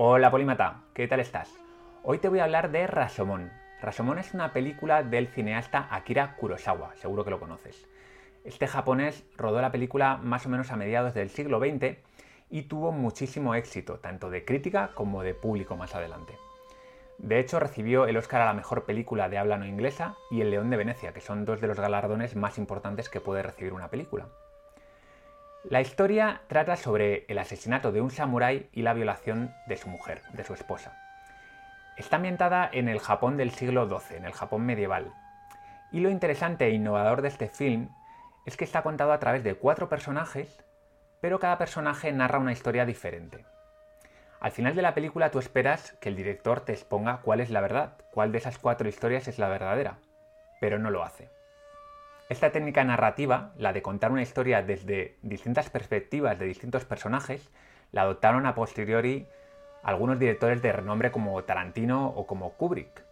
Hola Polímata, ¿qué tal estás? Hoy te voy a hablar de Rashomon. Rashomon es una película del cineasta Akira Kurosawa, seguro que lo conoces. Este japonés rodó la película más o menos a mediados del siglo XX y tuvo muchísimo éxito, tanto de crítica como de público más adelante. De hecho, recibió el Oscar a la mejor película de habla no inglesa y el León de Venecia, que son dos de los galardones más importantes que puede recibir una película. La historia trata sobre el asesinato de un samurái y la violación de su mujer, de su esposa. Está ambientada en el Japón del siglo XII, en el Japón medieval. Y lo interesante e innovador de este film es que está contado a través de cuatro personajes, pero cada personaje narra una historia diferente. Al final de la película tú esperas que el director te exponga cuál es la verdad, cuál de esas cuatro historias es la verdadera, pero no lo hace. Esta técnica narrativa, la de contar una historia desde distintas perspectivas de distintos personajes, la adoptaron a posteriori algunos directores de renombre como Tarantino o como Kubrick.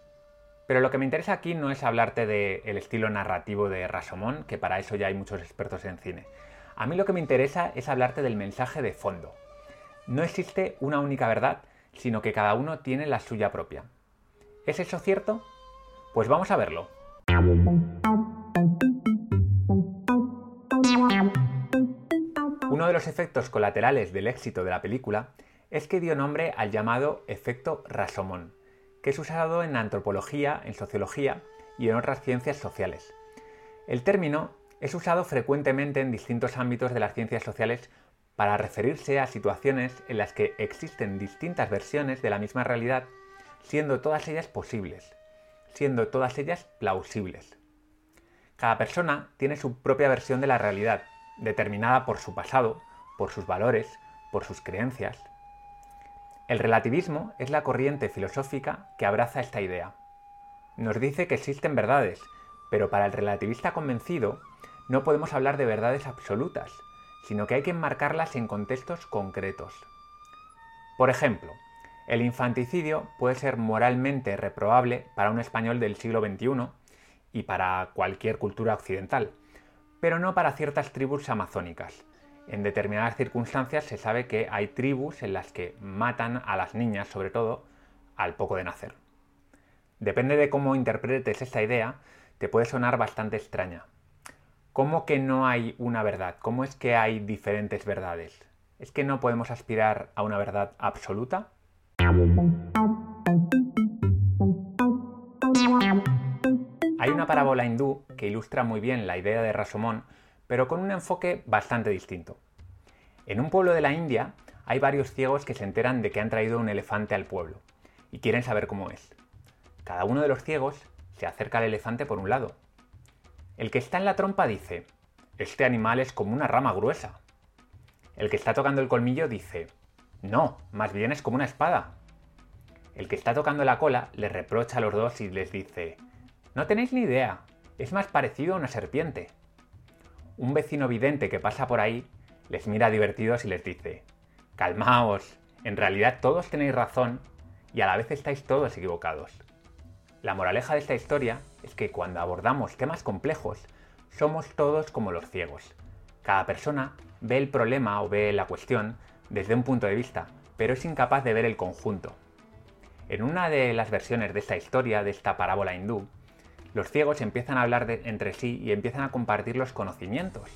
Pero lo que me interesa aquí no es hablarte del estilo narrativo de Rasomón, que para eso ya hay muchos expertos en cine. A mí lo que me interesa es hablarte del mensaje de fondo. No existe una única verdad, sino que cada uno tiene la suya propia. ¿Es eso cierto? Pues vamos a verlo. Uno de los efectos colaterales del éxito de la película es que dio nombre al llamado efecto Rasomón, que es usado en antropología, en sociología y en otras ciencias sociales. El término es usado frecuentemente en distintos ámbitos de las ciencias sociales para referirse a situaciones en las que existen distintas versiones de la misma realidad, siendo todas ellas posibles, siendo todas ellas plausibles. Cada persona tiene su propia versión de la realidad, determinada por su pasado, por sus valores, por sus creencias. El relativismo es la corriente filosófica que abraza esta idea. Nos dice que existen verdades, pero para el relativista convencido no podemos hablar de verdades absolutas, sino que hay que enmarcarlas en contextos concretos. Por ejemplo, el infanticidio puede ser moralmente reprobable para un español del siglo XXI y para cualquier cultura occidental, pero no para ciertas tribus amazónicas. En determinadas circunstancias se sabe que hay tribus en las que matan a las niñas, sobre todo, al poco de nacer. Depende de cómo interpretes esta idea, te puede sonar bastante extraña, ¿Cómo que no hay una verdad? ¿Cómo es que hay diferentes verdades? ¿Es que no podemos aspirar a una verdad absoluta? Hay una parábola hindú que ilustra muy bien la idea de Rasomón, pero con un enfoque bastante distinto. En un pueblo de la India hay varios ciegos que se enteran de que han traído un elefante al pueblo y quieren saber cómo es. Cada uno de los ciegos se acerca al elefante por un lado el que está en la trompa dice, este animal es como una rama gruesa. El que está tocando el colmillo dice, no, más bien es como una espada. El que está tocando la cola le reprocha a los dos y les dice, no tenéis ni idea, es más parecido a una serpiente. Un vecino vidente que pasa por ahí les mira divertidos y les dice, calmaos, en realidad todos tenéis razón y a la vez estáis todos equivocados. La moraleja de esta historia es que cuando abordamos temas complejos, somos todos como los ciegos. Cada persona ve el problema o ve la cuestión desde un punto de vista, pero es incapaz de ver el conjunto. En una de las versiones de esta historia, de esta parábola hindú, los ciegos empiezan a hablar entre sí y empiezan a compartir los conocimientos.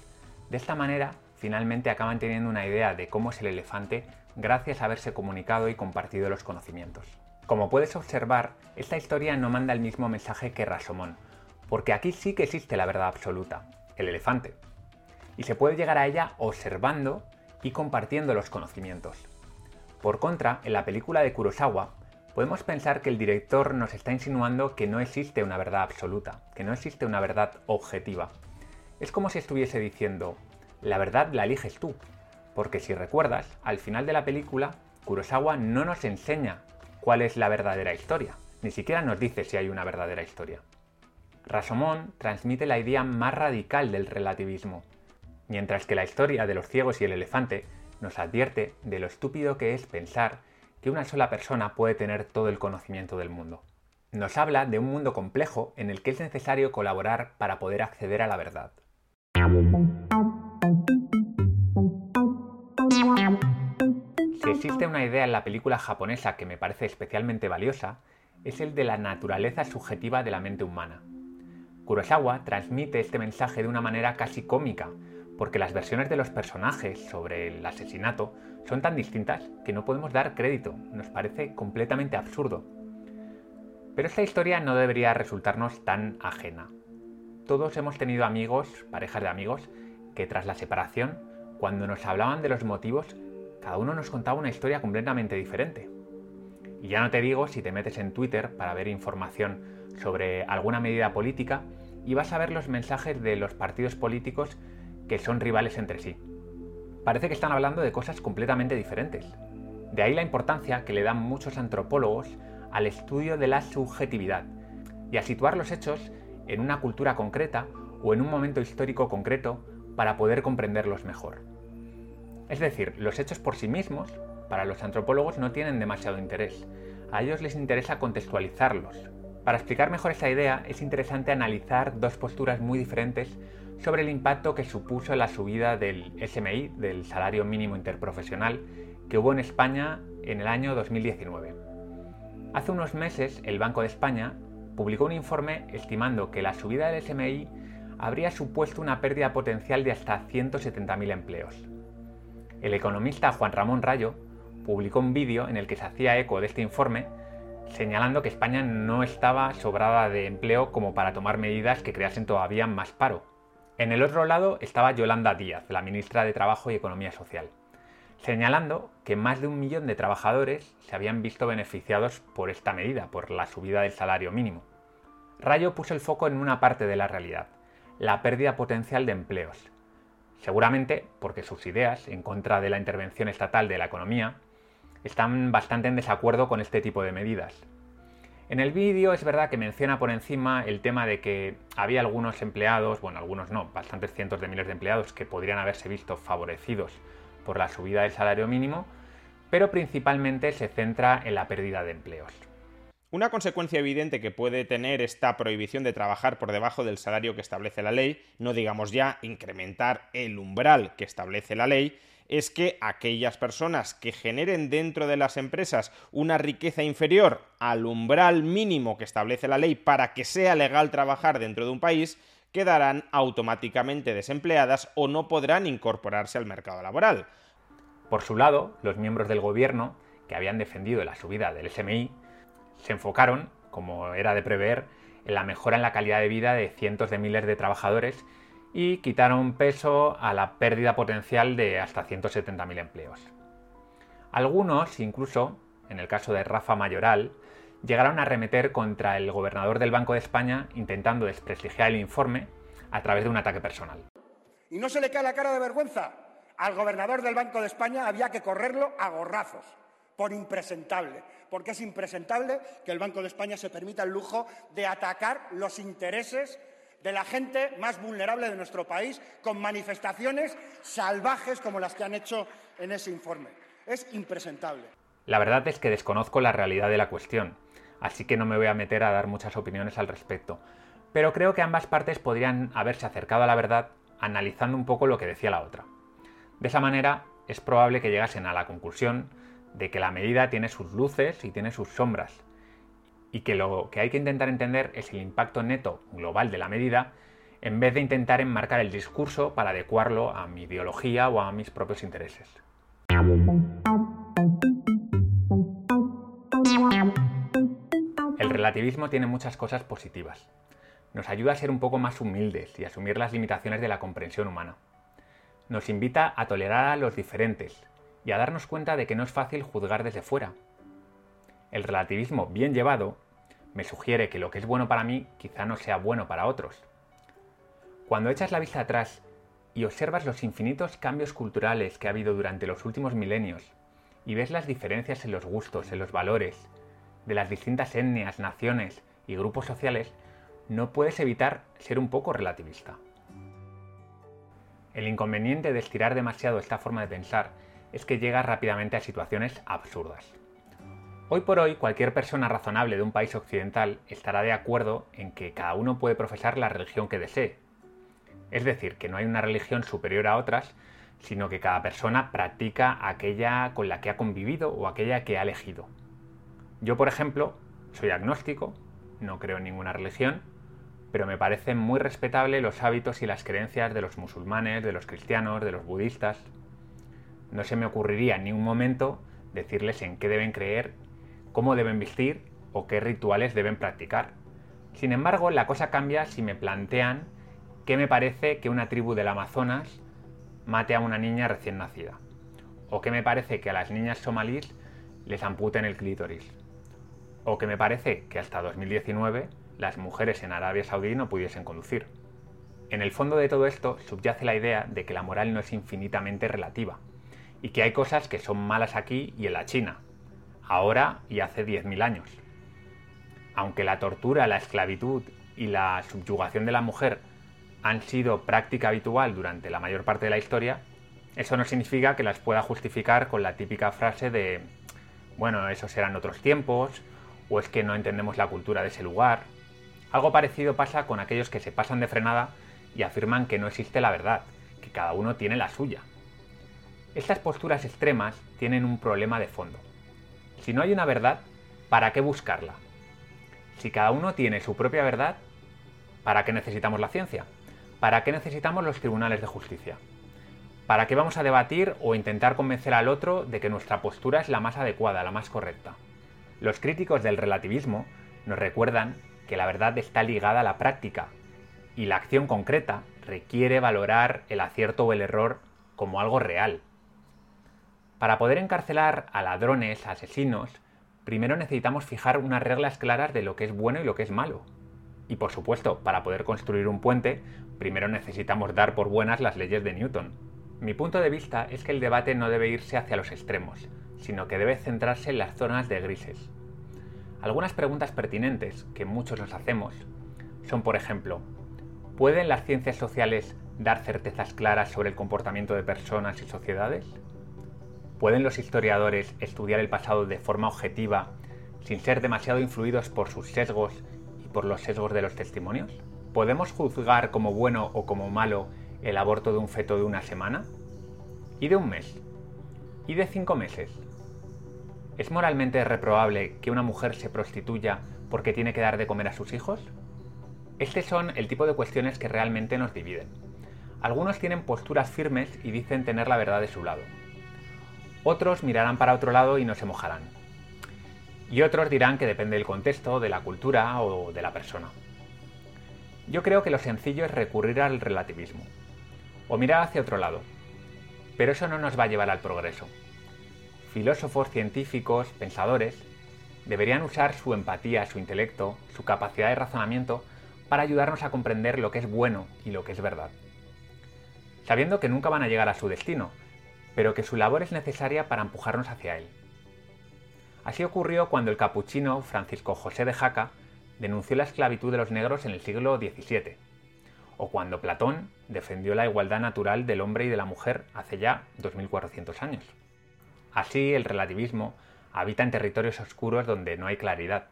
De esta manera, finalmente acaban teniendo una idea de cómo es el elefante gracias a haberse comunicado y compartido los conocimientos. Como puedes observar, esta historia no manda el mismo mensaje que Rasomón, porque aquí sí que existe la verdad absoluta, el elefante. Y se puede llegar a ella observando y compartiendo los conocimientos. Por contra, en la película de Kurosawa, podemos pensar que el director nos está insinuando que no existe una verdad absoluta, que no existe una verdad objetiva. Es como si estuviese diciendo, la verdad la eliges tú, porque si recuerdas, al final de la película, Kurosawa no nos enseña cuál es la verdadera historia. Ni siquiera nos dice si hay una verdadera historia. Rasomón transmite la idea más radical del relativismo, mientras que la historia de los ciegos y el elefante nos advierte de lo estúpido que es pensar que una sola persona puede tener todo el conocimiento del mundo. Nos habla de un mundo complejo en el que es necesario colaborar para poder acceder a la verdad. Si existe una idea en la película japonesa que me parece especialmente valiosa, es el de la naturaleza subjetiva de la mente humana. Kurosawa transmite este mensaje de una manera casi cómica, porque las versiones de los personajes sobre el asesinato son tan distintas que no podemos dar crédito, nos parece completamente absurdo. Pero esta historia no debería resultarnos tan ajena. Todos hemos tenido amigos, parejas de amigos, que tras la separación, cuando nos hablaban de los motivos, cada uno nos contaba una historia completamente diferente. Y ya no te digo si te metes en Twitter para ver información sobre alguna medida política y vas a ver los mensajes de los partidos políticos que son rivales entre sí. Parece que están hablando de cosas completamente diferentes. De ahí la importancia que le dan muchos antropólogos al estudio de la subjetividad y a situar los hechos en una cultura concreta o en un momento histórico concreto para poder comprenderlos mejor. Es decir, los hechos por sí mismos, para los antropólogos, no tienen demasiado interés. A ellos les interesa contextualizarlos. Para explicar mejor esta idea, es interesante analizar dos posturas muy diferentes sobre el impacto que supuso la subida del SMI, del salario mínimo interprofesional, que hubo en España en el año 2019. Hace unos meses, el Banco de España publicó un informe estimando que la subida del SMI habría supuesto una pérdida potencial de hasta 170.000 empleos. El economista Juan Ramón Rayo publicó un vídeo en el que se hacía eco de este informe, señalando que España no estaba sobrada de empleo como para tomar medidas que creasen todavía más paro. En el otro lado estaba Yolanda Díaz, la ministra de Trabajo y Economía Social señalando que más de un millón de trabajadores se habían visto beneficiados por esta medida, por la subida del salario mínimo. Rayo puso el foco en una parte de la realidad, la pérdida potencial de empleos. Seguramente porque sus ideas en contra de la intervención estatal de la economía están bastante en desacuerdo con este tipo de medidas. En el vídeo es verdad que menciona por encima el tema de que había algunos empleados, bueno, algunos no, bastantes cientos de miles de empleados que podrían haberse visto favorecidos por la subida del salario mínimo, pero principalmente se centra en la pérdida de empleos. Una consecuencia evidente que puede tener esta prohibición de trabajar por debajo del salario que establece la ley, no digamos ya incrementar el umbral que establece la ley, es que aquellas personas que generen dentro de las empresas una riqueza inferior al umbral mínimo que establece la ley para que sea legal trabajar dentro de un país, quedarán automáticamente desempleadas o no podrán incorporarse al mercado laboral. Por su lado, los miembros del gobierno, que habían defendido la subida del SMI, se enfocaron, como era de prever, en la mejora en la calidad de vida de cientos de miles de trabajadores y quitaron peso a la pérdida potencial de hasta 170.000 empleos. Algunos, incluso, en el caso de Rafa Mayoral, llegaron a remeter contra el gobernador del Banco de España intentando desprestigiar el informe a través de un ataque personal. Y no se le cae la cara de vergüenza. Al gobernador del Banco de España había que correrlo a gorrazos, por impresentable, porque es impresentable que el Banco de España se permita el lujo de atacar los intereses de la gente más vulnerable de nuestro país con manifestaciones salvajes como las que han hecho en ese informe. Es impresentable. La verdad es que desconozco la realidad de la cuestión así que no me voy a meter a dar muchas opiniones al respecto. Pero creo que ambas partes podrían haberse acercado a la verdad analizando un poco lo que decía la otra. De esa manera, es probable que llegasen a la conclusión de que la medida tiene sus luces y tiene sus sombras, y que lo que hay que intentar entender es el impacto neto global de la medida en vez de intentar enmarcar el discurso para adecuarlo a mi ideología o a mis propios intereses. El relativismo tiene muchas cosas positivas. Nos ayuda a ser un poco más humildes y asumir las limitaciones de la comprensión humana. Nos invita a tolerar a los diferentes y a darnos cuenta de que no es fácil juzgar desde fuera. El relativismo bien llevado me sugiere que lo que es bueno para mí quizá no sea bueno para otros. Cuando echas la vista atrás y observas los infinitos cambios culturales que ha habido durante los últimos milenios y ves las diferencias en los gustos, en los valores, de las distintas etnias, naciones y grupos sociales, no puedes evitar ser un poco relativista. El inconveniente de estirar demasiado esta forma de pensar es que llegas rápidamente a situaciones absurdas. Hoy por hoy, cualquier persona razonable de un país occidental estará de acuerdo en que cada uno puede profesar la religión que desee. Es decir, que no hay una religión superior a otras, sino que cada persona practica aquella con la que ha convivido o aquella que ha elegido. Yo, por ejemplo, soy agnóstico, no creo en ninguna religión, pero me parecen muy respetables los hábitos y las creencias de los musulmanes, de los cristianos, de los budistas. No se me ocurriría en ningún momento decirles en qué deben creer, cómo deben vestir o qué rituales deben practicar. Sin embargo, la cosa cambia si me plantean qué me parece que una tribu del Amazonas mate a una niña recién nacida, o qué me parece que a las niñas somalíes les amputen el clítoris, o que me parece que hasta 2019 las mujeres en Arabia Saudí no pudiesen conducir. En el fondo de todo esto subyace la idea de que la moral no es infinitamente relativa, y que hay cosas que son malas aquí y en la China, ahora y hace 10.000 años. Aunque la tortura, la esclavitud y la subyugación de la mujer han sido práctica habitual durante la mayor parte de la historia, eso no significa que las pueda justificar con la típica frase de, bueno, esos eran otros tiempos, o es que no entendemos la cultura de ese lugar. Algo parecido pasa con aquellos que se pasan de frenada y afirman que no existe la verdad, que cada uno tiene la suya. Estas posturas extremas tienen un problema de fondo. Si no hay una verdad, ¿para qué buscarla? Si cada uno tiene su propia verdad, ¿para qué necesitamos la ciencia? ¿Para qué necesitamos los tribunales de justicia? ¿Para qué vamos a debatir o intentar convencer al otro de que nuestra postura es la más adecuada, la más correcta? Los críticos del relativismo nos recuerdan que la verdad está ligada a la práctica y la acción concreta requiere valorar el acierto o el error como algo real. Para poder encarcelar a ladrones, asesinos, primero necesitamos fijar unas reglas claras de lo que es bueno y lo que es malo. Y por supuesto, para poder construir un puente, primero necesitamos dar por buenas las leyes de Newton. Mi punto de vista es que el debate no debe irse hacia los extremos, sino que debe centrarse en las zonas de grises. Algunas preguntas pertinentes que muchos nos hacemos son, por ejemplo, ¿pueden las ciencias sociales dar certezas claras sobre el comportamiento de personas y sociedades? ¿Pueden los historiadores estudiar el pasado de forma objetiva sin ser demasiado influidos por sus sesgos y por los sesgos de los testimonios? ¿Podemos juzgar como bueno o como malo el aborto de un feto de una semana? ¿Y de un mes? ¿Y de cinco meses? ¿Es moralmente reprobable que una mujer se prostituya porque tiene que dar de comer a sus hijos? Estos son el tipo de cuestiones que realmente nos dividen. Algunos tienen posturas firmes y dicen tener la verdad de su lado. Otros mirarán para otro lado y no se mojarán. Y otros dirán que depende del contexto, de la cultura o de la persona. Yo creo que lo sencillo es recurrir al relativismo, o mirar hacia otro lado. Pero eso no nos va a llevar al progreso filósofos, científicos, pensadores, deberían usar su empatía, su intelecto, su capacidad de razonamiento para ayudarnos a comprender lo que es bueno y lo que es verdad. Sabiendo que nunca van a llegar a su destino, pero que su labor es necesaria para empujarnos hacia él. Así ocurrió cuando el capuchino Francisco José de Jaca denunció la esclavitud de los negros en el siglo XVII, o cuando Platón defendió la igualdad natural del hombre y de la mujer hace ya 2400 años. Así, el relativismo habita en territorios oscuros donde no hay claridad.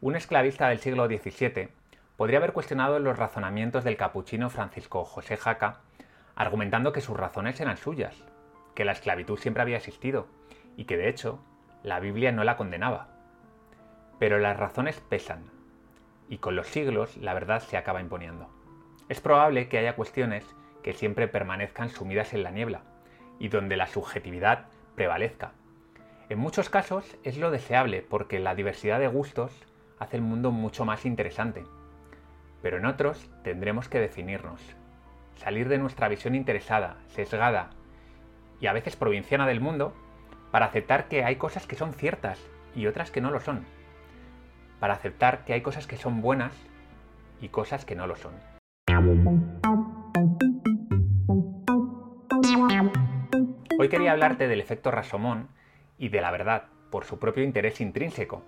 Un esclavista del siglo XVII podría haber cuestionado los razonamientos del capuchino Francisco José Jaca, argumentando que sus razones eran suyas, que la esclavitud siempre había existido y que de hecho la Biblia no la condenaba. Pero las razones pesan, y con los siglos la verdad se acaba imponiendo. Es probable que haya cuestiones que siempre permanezcan sumidas en la niebla, y donde la subjetividad prevalezca. En muchos casos es lo deseable porque la diversidad de gustos hace el mundo mucho más interesante. Pero en otros tendremos que definirnos, salir de nuestra visión interesada, sesgada y a veces provinciana del mundo para aceptar que hay cosas que son ciertas y otras que no lo son. Para aceptar que hay cosas que son buenas y cosas que no lo son. Hoy quería hablarte del efecto Rasomón y de la verdad, por su propio interés intrínseco,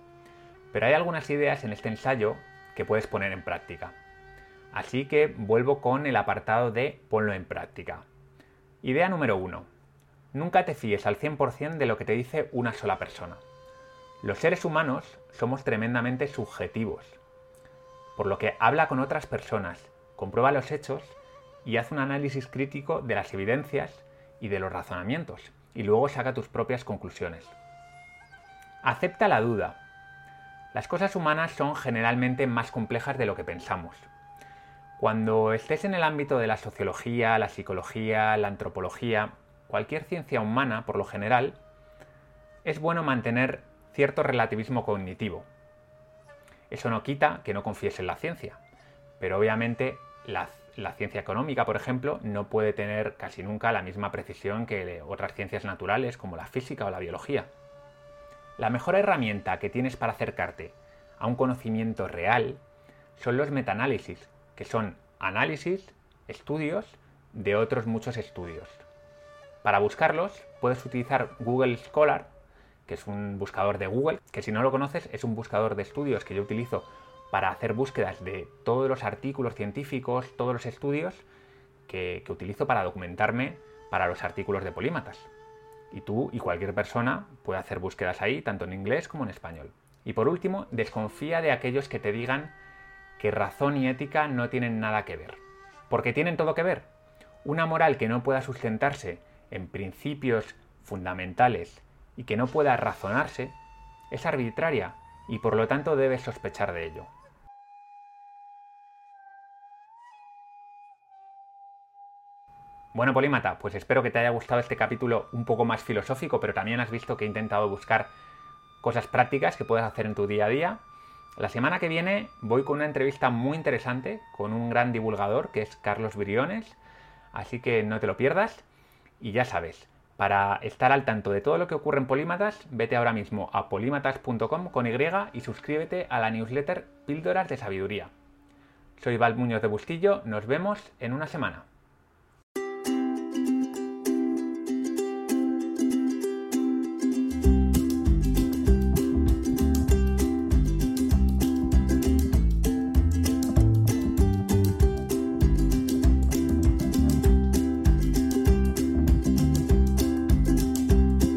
pero hay algunas ideas en este ensayo que puedes poner en práctica. Así que vuelvo con el apartado de ponlo en práctica. Idea número 1. Nunca te fíes al 100% de lo que te dice una sola persona. Los seres humanos somos tremendamente subjetivos, por lo que habla con otras personas, comprueba los hechos y haz un análisis crítico de las evidencias y de los razonamientos, y luego saca tus propias conclusiones. Acepta la duda. Las cosas humanas son generalmente más complejas de lo que pensamos. Cuando estés en el ámbito de la sociología, la psicología, la antropología, cualquier ciencia humana, por lo general, es bueno mantener cierto relativismo cognitivo. Eso no quita que no confíes en la ciencia, pero obviamente la, ciencia económica, por ejemplo, no puede tener casi nunca la misma precisión que otras ciencias naturales como la física o la biología. La mejor herramienta que tienes para acercarte a un conocimiento real son los metaanálisis, que son análisis, estudios de otros muchos estudios. Para buscarlos puedes utilizar Google Scholar, que es un buscador de Google, que si no lo conoces es un buscador de estudios que yo utilizo para hacer búsquedas de todos los artículos científicos, todos los estudios que, utilizo para documentarme para los artículos de polímatas. Y tú y cualquier persona puede hacer búsquedas ahí, tanto en inglés como en español. Y por último, desconfía de aquellos que te digan que razón y ética no tienen nada que ver. Porque tienen todo que ver. Una moral que no pueda sustentarse en principios fundamentales y que no pueda razonarse es arbitraria y por lo tanto debes sospechar de ello. Bueno, Polímata, pues espero que te haya gustado este capítulo un poco más filosófico, pero también has visto que he intentado buscar cosas prácticas que puedes hacer en tu día a día. La semana que viene voy con una entrevista muy interesante con un gran divulgador que es Carlos Briones, así que no te lo pierdas. Y ya sabes, para estar al tanto de todo lo que ocurre en Polímatas, vete ahora mismo a polímatas.com con Y y suscríbete a la newsletter Píldoras de Sabiduría. Soy Val Muñoz de Bustillo, nos vemos en una semana.